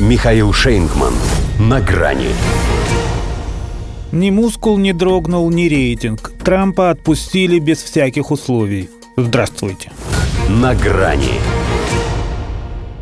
Михаил Шейнгман. На грани. Ни мускул не дрогнул, ни рейтинг. Трампа отпустили без всяких условий. Здравствуйте. На грани.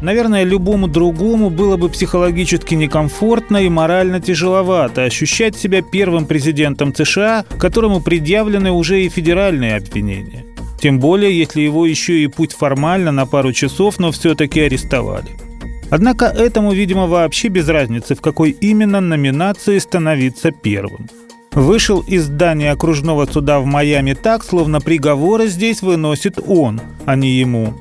Наверное, любому другому было бы психологически некомфортно и морально тяжеловато ощущать себя первым президентом США, которому предъявлены уже и федеральные обвинения. Тем более, если его еще и путь формально на пару часов, но все-таки арестовали. Однако этому, видимо, вообще без разницы, в какой именно номинации становиться первым. Вышел из здания окружного суда в Майами так, словно приговоры здесь выносит он, а не ему.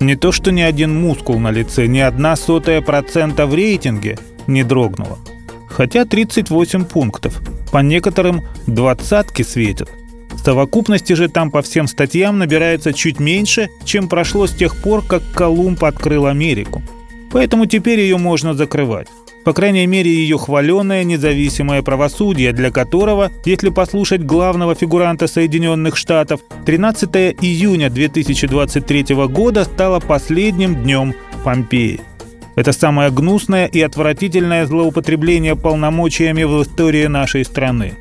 Не то что ни один мускул на лице, ни одна сотая процента в рейтинге не дрогнула. Хотя 38 пунктов. По некоторым двадцатки светят. В совокупности же там по всем статьям набирается чуть меньше, чем прошло с тех пор, как Колумб открыл Америку. Поэтому теперь ее можно закрывать. По крайней мере, ее хваленое независимое правосудие, для которого, если послушать главного фигуранта Соединенных Штатов, 13 июня 2023 года стало последним днем Помпеи. Это самое гнусное и отвратительное злоупотребление полномочиями в истории нашей страны.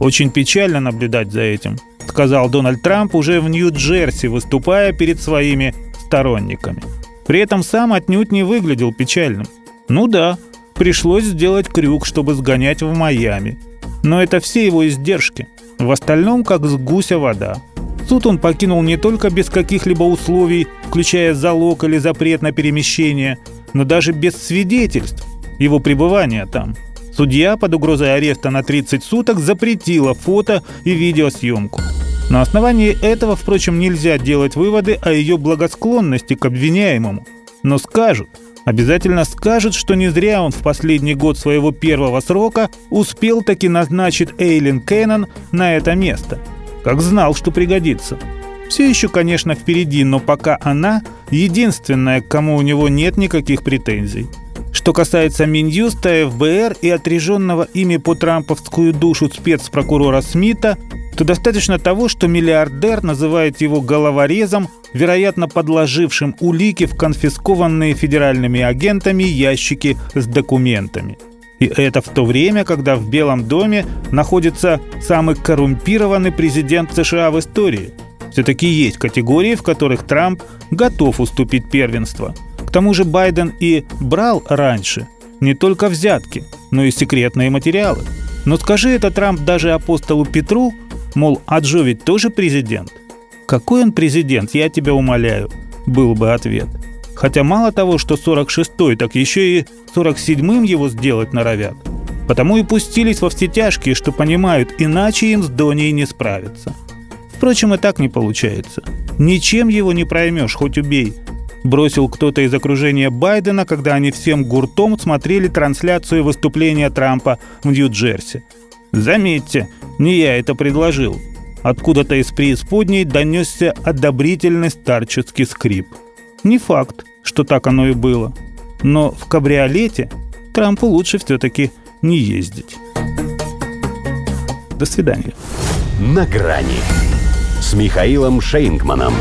Очень печально наблюдать за этим, сказал Дональд Трамп уже в Нью-Джерси, выступая перед своими сторонниками. При этом сам отнюдь не выглядел печальным. Ну да, пришлось сделать крюк, чтобы сгонять в Майами. Но это все его издержки. В остальном, как с гуся вода. Суд он покинул не только без каких-либо условий, включая залог или запрет на перемещение, но даже без свидетельств его пребывания там. Судья под угрозой ареста на 30 суток запретила фото и видеосъемку. На основании этого, впрочем, нельзя делать выводы о ее благосклонности к обвиняемому. Но скажут – Обязательно скажет, что не зря он в последний год своего первого срока успел таки назначить Эйлин Кеннон на это место. Как знал, что пригодится. Все еще, конечно, впереди, но пока она единственная, к кому у него нет никаких претензий. Что касается Минюста, ФБР и отряженного ими по трамповскую душу спецпрокурора Смита, то достаточно того, что миллиардер называет его головорезом, вероятно подложившим улики в конфискованные федеральными агентами ящики с документами. И это в то время, когда в Белом доме находится самый коррумпированный президент США в истории. Все-таки есть категории, в которых Трамп готов уступить первенство. К тому же Байден и брал раньше не только взятки, но и секретные материалы. Но скажи это Трамп даже апостолу Петру, Мол, а Джо ведь тоже президент. Какой он президент, я тебя умоляю, был бы ответ. Хотя мало того, что 46-й, так еще и 47-м его сделать норовят. Потому и пустились во все тяжкие, что понимают, иначе им с Доней не справиться. Впрочем, и так не получается. Ничем его не проймешь, хоть убей. Бросил кто-то из окружения Байдена, когда они всем гуртом смотрели трансляцию выступления Трампа в Нью-Джерси. Заметьте, не я это предложил. Откуда-то из преисподней донесся одобрительный старческий скрип. Не факт, что так оно и было. Но в кабриолете Трампу лучше все-таки не ездить. До свидания. На грани с Михаилом Шейнгманом.